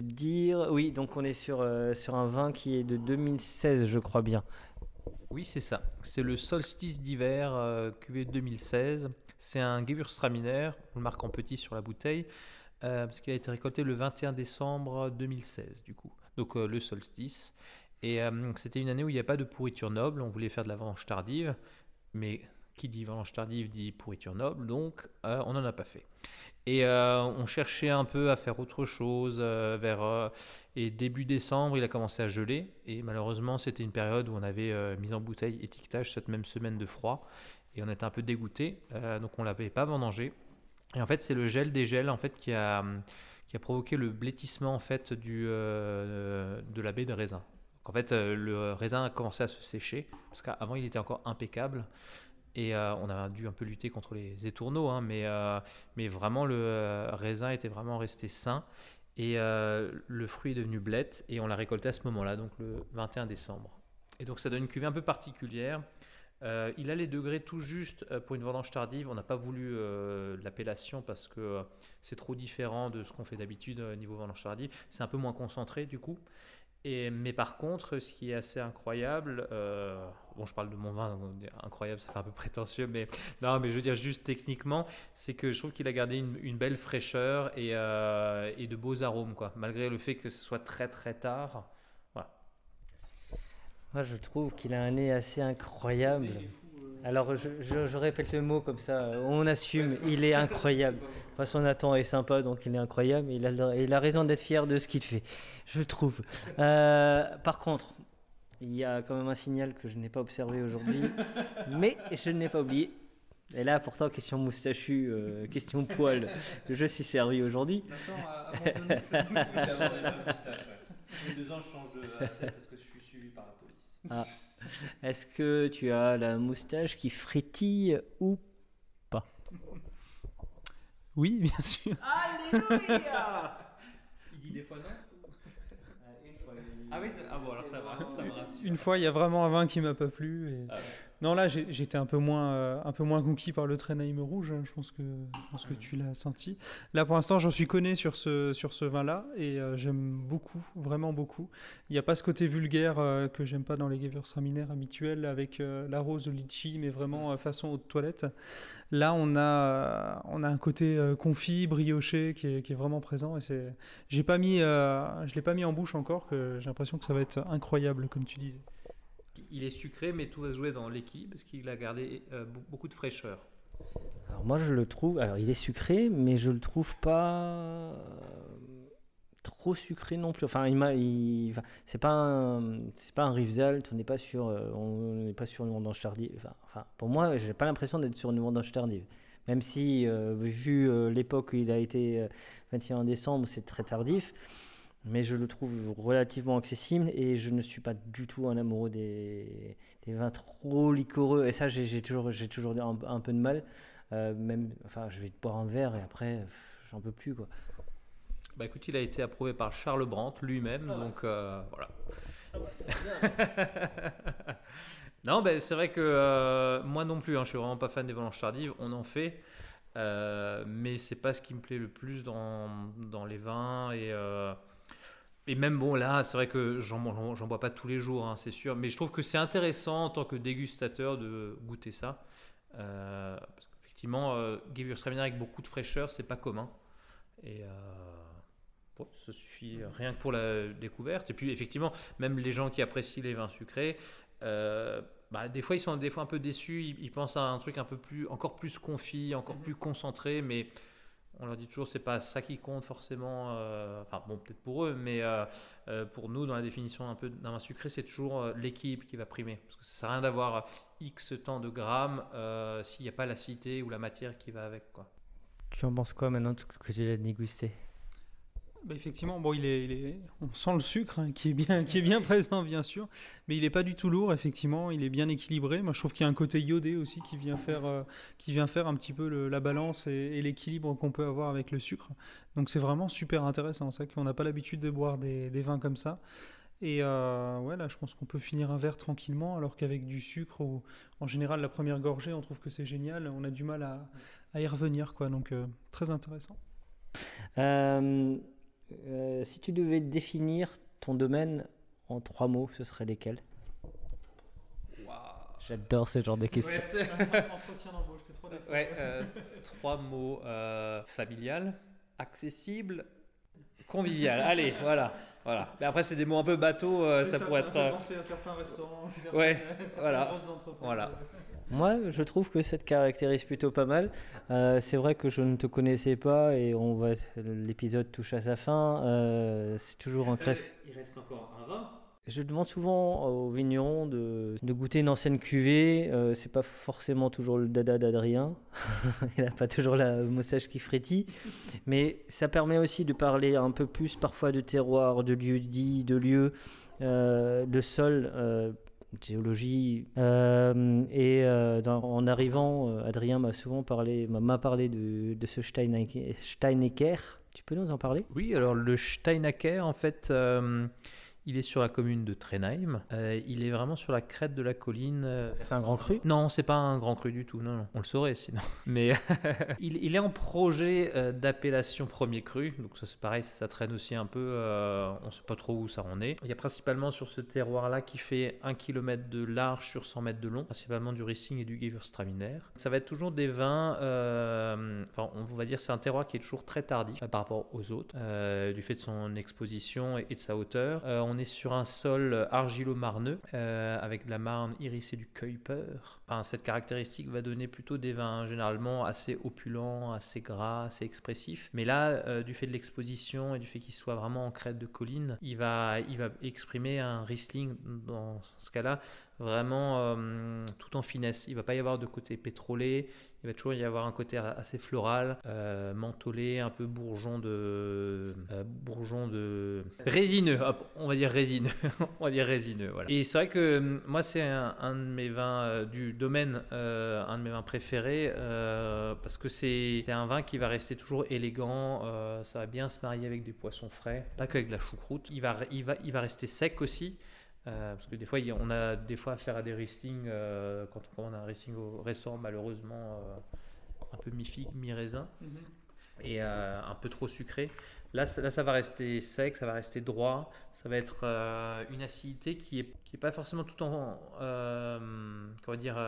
[SPEAKER 6] Dire, oui, donc on est sur, euh, sur un vin qui est de 2016, je crois bien.
[SPEAKER 1] Oui, c'est ça. C'est le solstice d'hiver euh, cuvée 2016. C'est un Gewürztraminer, on le marque en petit sur la bouteille, euh, parce qu'il a été récolté le 21 décembre 2016, du coup. Donc euh, le solstice. Et euh, c'était une année où il n'y a pas de pourriture noble. On voulait faire de la vendange tardive, mais qui dit vendange tardive dit pourriture noble, donc euh, on n'en a pas fait. Et euh, on cherchait un peu à faire autre chose euh, vers et début décembre, il a commencé à geler et malheureusement, c'était une période où on avait mis en bouteille étiquetage cette même semaine de froid et on était un peu dégoûté, donc on l'avait pas vendangé. Et en fait, c'est le gel des gels en fait qui a qui a provoqué le blétissement en fait du de la baie de raisin. Donc, en fait, le raisin a commencé à se sécher parce qu'avant il était encore impeccable. Et euh, on a dû un peu lutter contre les étourneaux, hein, mais, euh, mais vraiment le euh, raisin était vraiment resté sain. Et le fruit est devenu blette et on l'a récolté à ce moment-là, donc le 21 décembre. Et donc ça donne une cuvée un peu particulière. Il a les degrés tout juste pour une vendange tardive. On n'a pas voulu l'appellation parce que c'est trop différent de ce qu'on fait d'habitude au niveau vendange tardive. C'est un peu moins concentré du coup. Et, mais par contre, ce qui est assez incroyable, euh, bon, je parle de mon vin, donc incroyable, ça fait un peu prétentieux, mais non, mais je veux dire juste techniquement, c'est que je trouve qu'il a gardé une, une belle fraîcheur et, euh, et de beaux arômes, quoi, malgré le fait que ce soit très très tard. Voilà.
[SPEAKER 6] Moi, je trouve qu'il a un nez assez incroyable. Alors, je, je- je répète le mot comme ça, on assume, il est incroyable. De toute façon, Nathan est sympa, donc il est incroyable. Il a, il a raison d'être fier de ce qu'il fait, je trouve. Euh, par contre, il y a quand même un signal que je n'ai pas observé aujourd'hui, mais je ne l'ai pas oublié. Et là, pourtant, question moustachu, euh, question poil, je suis servi aujourd'hui.
[SPEAKER 1] J'ai deux ans, je change de tête parce que je suis suivi par la police.
[SPEAKER 6] Ah. Est-ce que tu as la moustache qui frétille ou pas?
[SPEAKER 8] Oui, bien sûr.
[SPEAKER 1] Alléluia Il dit des fois non?
[SPEAKER 6] Une fois,
[SPEAKER 1] Ah oui, ah bon, alors ça va, ça me rassure.
[SPEAKER 8] Une fois, il y a vraiment un vin qui m'a pas plu. Et...
[SPEAKER 1] Ah ouais.
[SPEAKER 8] Non, là, j'étais un peu moins, euh, un peu moins conquis par le Trenheim rouge. hein, Je pense que, je pense que tu l'as senti. Là, pour l'instant, j'en suis connu sur ce, sur ce vin-là et euh, j'aime beaucoup, vraiment beaucoup. Il n'y a pas ce côté vulgaire euh, que j'aime pas dans les Gewürztraminer habituels avec la rose de litchi, mais vraiment façon haute toilette. Là, on a, on a un côté confit, brioché qui est, qui est vraiment présent et c'est, j'ai pas mis, je l'ai pas mis en bouche encore. Que j'ai l'impression que ça va être incroyable, comme tu disais.
[SPEAKER 1] Il est sucré, mais tout va se jouer dans l'équilibre parce qu'il a gardé euh, be- beaucoup de fraîcheur.
[SPEAKER 6] Alors moi je le trouve, alors il est sucré, mais je le trouve pas euh, trop sucré non plus. Enfin, il il- c'est pas un, c'est pas un Rivesaltes, on n'est pas sur, euh, on n'est pas sur une vendange tardive. Enfin, pour moi, j'ai pas l'impression d'être sur une vendange tardive. Même si, vu l'époque où il a été euh, 21 décembre, c'est très tardif. Mais je le trouve relativement accessible et je ne suis pas du tout un amoureux des, des vins trop liquoreux. Et ça, j'ai toujours, j'ai toujours un, un peu de mal. Euh, même, enfin, je vais boire un verre et après, j'en peux plus quoi.
[SPEAKER 1] Bah écoute, il a été approuvé par Charles Brandt lui-même, donc euh, voilà. non, ben c'est vrai que euh, moi non plus, hein, je suis vraiment pas fan des vendanges tardives. On en fait, euh, mais c'est pas ce qui me plaît le plus dans, dans les vins et euh, et même bon là, c'est vrai que j'en bois pas tous les jours, hein, c'est sûr, mais je trouve que c'est intéressant en tant que dégustateur de goûter ça. Euh, parce qu'effectivement, euh, Gewürztraminer avec beaucoup de fraîcheur, c'est pas commun. Et euh, bon, ça suffit rien que pour la découverte. Et puis effectivement, même les gens qui apprécient les vins sucrés, euh, bah, des fois ils sont des fois un peu déçus. Ils, ils pensent à un truc un peu plus, encore plus confit, encore plus concentré, mais on leur dit toujours c'est pas ça qui compte forcément. euh, enfin bon, peut-être pour eux, mais euh, euh, pour nous, dans la définition un peu d'un sucré, c'est toujours l'équilibre qui va primer. Parce que ça sert à rien d'avoir X temps de grammes s'il n'y a pas l'acidité ou la matière qui va avec, quoi.
[SPEAKER 6] Tu en penses quoi maintenant que tu l'as dégusté?
[SPEAKER 8] Bah, effectivement, bon, il est, on sent le sucre hein, qui est bien, qui est bien présent, bien sûr, mais il n'est pas du tout lourd. Effectivement, il est bien équilibré. Moi, je trouve qu'il y a un côté iodé aussi qui vient faire, euh, qui vient faire un petit peu la balance et, l'équilibre qu'on peut avoir avec le sucre. Donc, c'est vraiment super intéressant. Vrai qu'on n'a pas l'habitude de boire des, vins comme ça. Et euh, ouais, là, je pense qu'on peut finir un verre tranquillement, alors qu'avec du sucre, ou en général, la première gorgée, on trouve que c'est génial. On a du mal à, y revenir, quoi. Donc, euh, très intéressant.
[SPEAKER 6] Euh, si tu devais définir ton domaine en trois mots, ce serait lesquels? J'adore ce genre de questions.
[SPEAKER 1] Ouais,
[SPEAKER 8] Entretien d'embauche, t'es trop d'accord.
[SPEAKER 1] Ouais, euh, trois mots euh, familial, accessible, convivial. Allez, voilà, voilà. Mais après, c'est des mots un peu bateaux. euh, ça, pourrait être.
[SPEAKER 8] penser à certains restaurants,
[SPEAKER 1] Ouais,
[SPEAKER 8] certaines
[SPEAKER 1] voilà,
[SPEAKER 8] grosses entreprises.
[SPEAKER 1] voilà.
[SPEAKER 6] Moi, je trouve que ça te caractérise plutôt pas mal. Euh, c'est vrai que je ne te connaissais pas et on va l'épisode touche à sa fin. Euh, c'est toujours un crève.
[SPEAKER 1] Il reste encore un vin?
[SPEAKER 6] Je demande souvent aux vignerons de, de goûter une ancienne cuvée. Euh, c'est pas forcément toujours le dada d'Adrien. Il n'a pas toujours la moustache qui frétille. Mais ça permet aussi de parler un peu plus parfois de terroir, de lieu dit, de lieu, euh, de sol, euh, géologie. Euh, et euh, en arrivant, euh, Adrien m'a souvent parlé, m'a parlé de, de ce Steinecker. Steinecker. Tu peux nous en parler?
[SPEAKER 1] Oui, alors le Steinacker, en fait, il est sur la commune de Trenheim. Euh, il est vraiment sur la crête de la colline. euh,
[SPEAKER 6] C'est un grand cru?
[SPEAKER 1] Non, c'est pas un grand cru du tout. Non, non. on le saurait sinon. Mais il, il est en projet euh, d'appellation premier cru. Donc ça c'est pareil, ça traîne aussi un peu. euh, on sait pas trop où ça en est. Il y a principalement sur ce terroir-là qui fait 1 km de large sur 100 mètres de long, principalement du Riesling et du Gewürztraminer. Ça va être toujours des vins. euh, enfin, on va dire c'est un terroir qui est toujours très tardif euh, par rapport aux autres, euh, du fait de son exposition et, et de sa hauteur. Euh, on est sur un sol argilo-marneux euh, avec de la marne irisée du. Enfin, cette caractéristique va donner plutôt des vins généralement assez opulents, assez gras, assez expressifs. Mais là, euh, du fait de l'exposition et du fait qu'il soit vraiment en crête de colline, il va, exprimer un Riesling dans ce cas-là vraiment euh, tout en finesse. Il va pas y avoir de côté pétrolé, il va toujours y avoir un côté assez floral, euh, mentholé, un peu bourgeon de euh, bourgeon de résineux. on va dire résineux, on va dire résineux. Voilà. Et c'est vrai que moi c'est un, de mes vins du domaine, un de mes vins préférés parce que c'est un vin qui va rester toujours élégant, ça va bien se marier avec des poissons frais, pas qu'avec de la choucroute. Il va, il va, il va rester sec aussi. Euh, parce que des fois, on a des fois affaire à des ristings euh, quand on commande un risting au restaurant, malheureusement, euh, un peu mi-figue, mi-raisin mhm. et un peu trop sucré. Là, là, ça va rester sec, ça va rester droit. Ça va être une acidité qui est, qui est pas forcément tout en. comment dire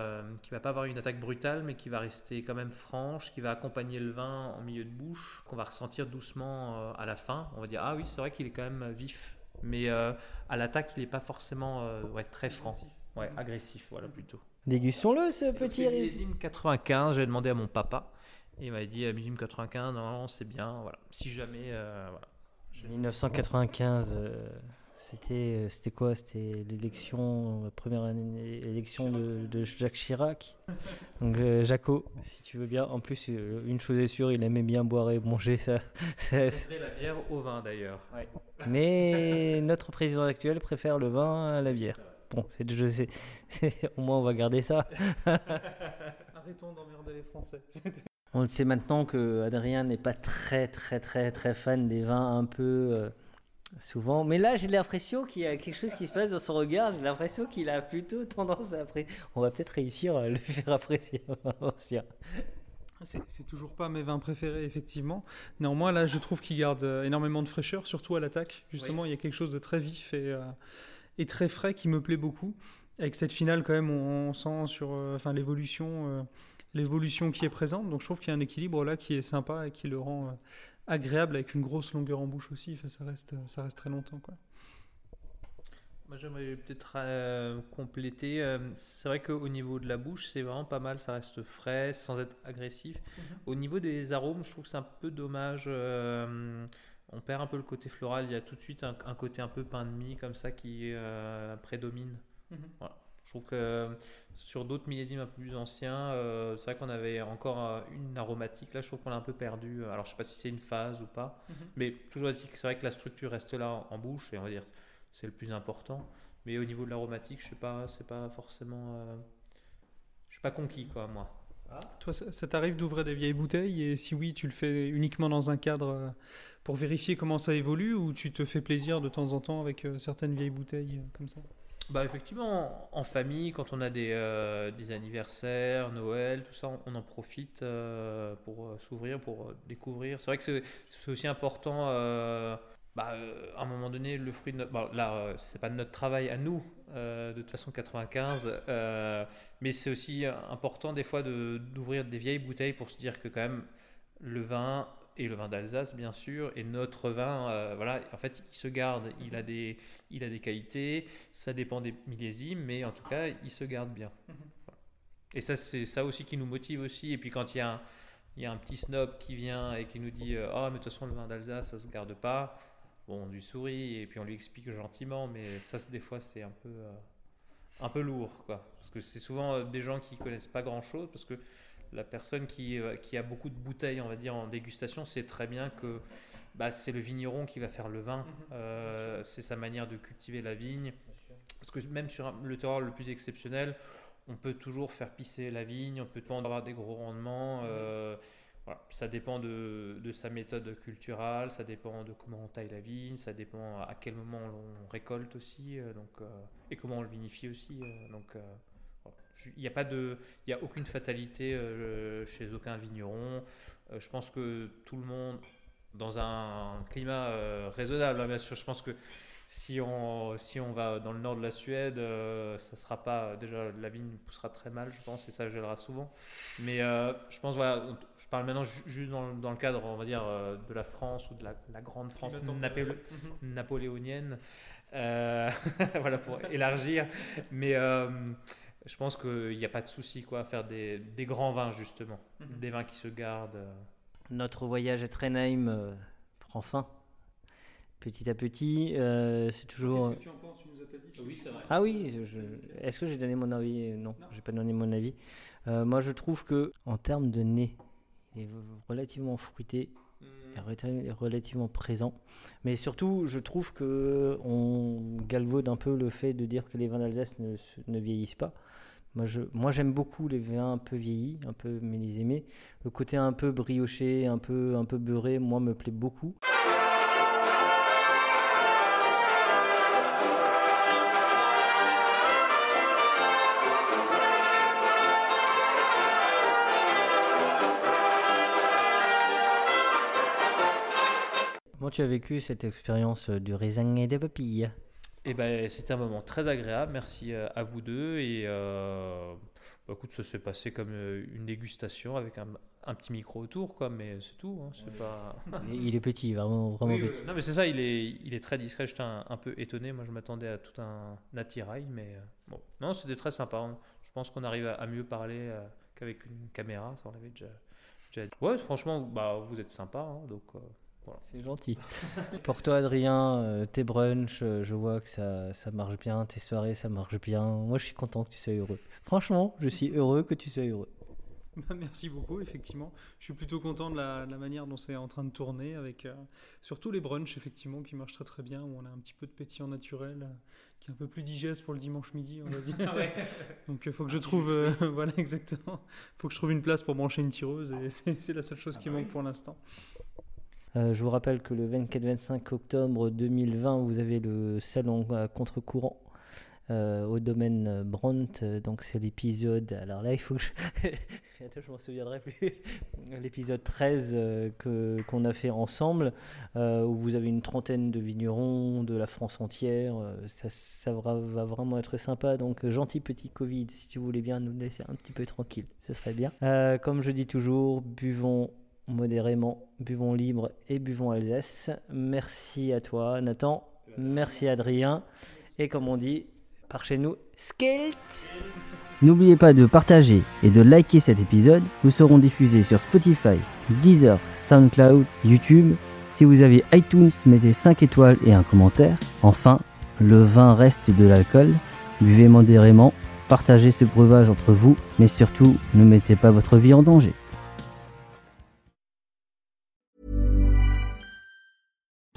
[SPEAKER 1] Qui va pas avoir une attaque brutale, mais qui va rester quand même franche, qui va accompagner le vin en milieu de bouche, qu'on va ressentir doucement à la fin. On va dire Ah oui, c'est vrai qu'il est quand même vif mais euh, à l'attaque, il n'est pas forcément euh, ouais, très franc. Ouais, agressif, voilà plutôt.
[SPEAKER 6] Dégustons-le ce petit
[SPEAKER 1] millésime 95, j'ai demandé à mon papa. Et il m'a dit euh, millésime 95, non, c'est bien, voilà. Si jamais, voilà.
[SPEAKER 6] 1995, c'était c'était quoi? C'était l'élection, la première élection de, de, Jacques Chirac. Donc Jaco, si tu veux bien. En plus, une chose est sûre, il aimait bien boire et manger ça.
[SPEAKER 1] la bière au vin d'ailleurs. Ouais.
[SPEAKER 6] Mais notre président actuel préfère le vin à la bière. Bon, c'est je sais, au moins on va garder ça.
[SPEAKER 8] Arrêtons d'emmerder les Français.
[SPEAKER 6] on sait maintenant que Adrien n'est pas très très très très fan des vins un peu euh, souvent. Mais là, j'ai l'impression qu'il y a quelque chose qui se passe dans son regard. J'ai l'impression qu'il a plutôt tendance à apprécier. On va peut-être réussir à le faire apprécier.
[SPEAKER 8] C'est toujours pas mes vins préférés, effectivement. Néanmoins, là, je trouve qu'il garde euh, énormément de fraîcheur, surtout à l'attaque. Justement, il y a quelque chose de très vif et, euh, et, très frais qui me plaît beaucoup. Avec cette finale, quand même, on, sent sur euh, l'évolution l'évolution qui est présente. Donc, je trouve qu'il y a un équilibre là qui est sympa et qui le rend agréable avec une grosse longueur en bouche aussi. Enfin, ça, reste, ça reste très longtemps. Quoi.
[SPEAKER 1] Moi, j'aimerais peut-être euh, compléter. Euh, c'est vrai qu'au niveau de la bouche, c'est vraiment pas mal. Ça reste frais, sans être agressif. Mhm. Au niveau des arômes, je trouve que c'est un peu dommage. Euh, on perd un peu le côté floral. Il y a tout de suite un, côté un peu pain de mie comme ça qui prédomine. Mhm. Je trouve que sur d'autres millésimes un peu plus anciens, c'est vrai qu'on avait encore une aromatique. Là, je trouve qu'on l'a un peu perdu. Alors, je sais pas si c'est une phase ou pas, mhm. mais toujours c'est vrai que la structure reste là en bouche et on va dire c'est le plus important. Mais au niveau de l'aromatique, je sais pas, c'est pas forcément. Euh, je suis pas conquis, quoi, moi.
[SPEAKER 8] Ah. Toi, ça, t'arrive d'ouvrir des vieilles bouteilles et si oui, tu le fais uniquement dans un cadre euh, pour vérifier comment ça évolue ou tu te fais plaisir de temps en temps avec euh, certaines vieilles bouteilles comme ça?
[SPEAKER 1] Bah effectivement, en famille, quand on a des, des anniversaires, Noël, tout ça, on, en profite pour s'ouvrir, pour découvrir. C'est vrai que c'est aussi important bah, euh, à un moment donné, le fruit de notre. Bon, là, euh, c'est pas de notre travail à nous, euh, de toute façon 95, mais c'est aussi important des fois d'ouvrir des vieilles bouteilles pour se dire que quand même le vin et le vin d'Alsace bien sûr et notre vin voilà en fait il se garde il a des il a des qualités ça dépend des millésimes mais en tout cas il se garde bien mhm. et ça c'est ça aussi qui nous motive aussi et puis quand il y a un, il y a un petit snob qui vient et qui nous dit ah mais de toute façon le vin d'Alsace ça se garde pas bon, on lui sourit et puis on lui explique gentiment, mais ça, des fois, c'est un peu, euh, un peu lourd, quoi. Parce que c'est souvent euh, des gens qui connaissent pas grand chose, parce que la personne qui, euh, qui, a beaucoup de bouteilles, on va dire, en dégustation, sait très bien que bah, c'est le vigneron qui va faire le vin. Mhm. c'est sa manière de cultiver la vigne. Parce que même sur le terroir le plus exceptionnel, on peut toujours faire pisser la vigne, on peut avoir des gros rendements. Mhm. Voilà. Ça dépend de, de, sa méthode culturelle, ça dépend de comment on taille la vigne, ça dépend à quel moment on récolte aussi, euh, donc, euh, et comment on le vinifie aussi. Euh, donc, il n'y a pas de, il y a aucune fatalité chez aucun vigneron. je pense que tout le monde, dans un climat raisonnable, hein, bien sûr, je pense que si on, si on va dans le nord de la Suède, ça sera pas déjà la vigne poussera très mal, je pense, et ça gèlera souvent. Mais je pense voilà, parle maintenant juste dans, dans, le cadre, on va dire, euh, de la France ou de la, la grande France mhm. napoléonienne, euh, voilà pour élargir. Mais euh, je pense qu'il n'y a pas de souci quoi à faire des, des grands vins justement, mhm. des vins qui se gardent.
[SPEAKER 6] Notre voyage à Trenheim prend fin petit à petit. c'est toujours.
[SPEAKER 8] Qu'est-ce que tu en penses? Tu nous as
[SPEAKER 1] Oui, c'est vrai.
[SPEAKER 6] Ah oui, je- est-ce que j'ai donné mon avis? Non, j'ai pas donné mon avis. Euh, moi, je trouve que en termes de nez, il est relativement fruité, il est relativement présent. Mais surtout, je trouve que on galvaude un peu le fait de dire que les vins d'Alsace ne vieillissent pas. Moi, je, moi, j'aime beaucoup les vins un peu vieillis, un peu millésimés. Le côté un peu brioché, un peu, un peu beurré, moi, me plaît beaucoup. Comment tu as vécu cette expérience du raisin et des papilles
[SPEAKER 1] Et ben, c'était un moment très agréable. Merci euh, à vous deux. Et euh, bah, écoute, ça s'est passé comme euh, une dégustation avec un, un petit micro autour, quoi. Mais c'est tout. hein, c'est pas.
[SPEAKER 6] Il il est petit, vraiment, vraiment
[SPEAKER 1] Oui,
[SPEAKER 6] petit.
[SPEAKER 1] Non, mais c'est ça. Il est, il est très discret. J'étais un, un peu étonné. Moi, je m'attendais à tout un attirail, mais euh, bon. Non, c'était très sympa. On- Je pense qu'on arrive à, à mieux parler euh, qu'avec une caméra. Ça, on l'avait déjà, déjà dit. Ouais, franchement, bah, vous êtes sympa. hein, donc. Voilà.
[SPEAKER 6] C'est gentil. Pour toi, Adrien, euh, tes brunchs, euh, je vois que ça, ça marche bien, tes soirées, ça marche bien. Moi, je suis content que tu sois heureux. Franchement, je suis heureux que tu sois heureux.
[SPEAKER 8] Bah, Merci beaucoup, effectivement. Je suis plutôt content de la, de la manière dont c'est en train de tourner, avec euh, surtout les brunchs, effectivement, qui marchent très très bien, où on a un petit peu de pétillant naturel, euh, qui est un peu plus digeste pour le dimanche midi, on va dire.
[SPEAKER 1] Ah ouais.
[SPEAKER 8] Donc il faut que je trouve, euh, voilà, exactement. faut que je trouve une place pour brancher une tireuse, et c'est c'est la seule chose qui manque pour l'instant.
[SPEAKER 6] Euh, je vous rappelle que le 24-25 octobre 2020, vous avez le salon à contre-courant euh, au domaine Brandt. Donc c'est l'épisode. Alors là, il faut que je. Je m'en souviendrai plus. l'épisode 13 euh, que qu'on a fait ensemble, où vous avez une trentaine de vignerons de la France entière. Ça va, va vraiment être sympa. Donc, gentil petit Covid, si tu voulais bien nous laisser un petit peu tranquille, ce serait bien. Comme je dis toujours, buvons modérément, buvons libre et buvons Alsace. Merci à toi, Nathan. Merci Adrien. Et comme on dit, par chez nous, skate N'oubliez pas de partager et de liker cet épisode. Nous serons diffusés sur Spotify, Deezer, SoundCloud, YouTube. Si vous avez iTunes, mettez 5 étoiles et un commentaire. Enfin, le vin reste de l'alcool. Buvez modérément, partagez ce breuvage entre vous, mais surtout, ne mettez pas votre vie en danger.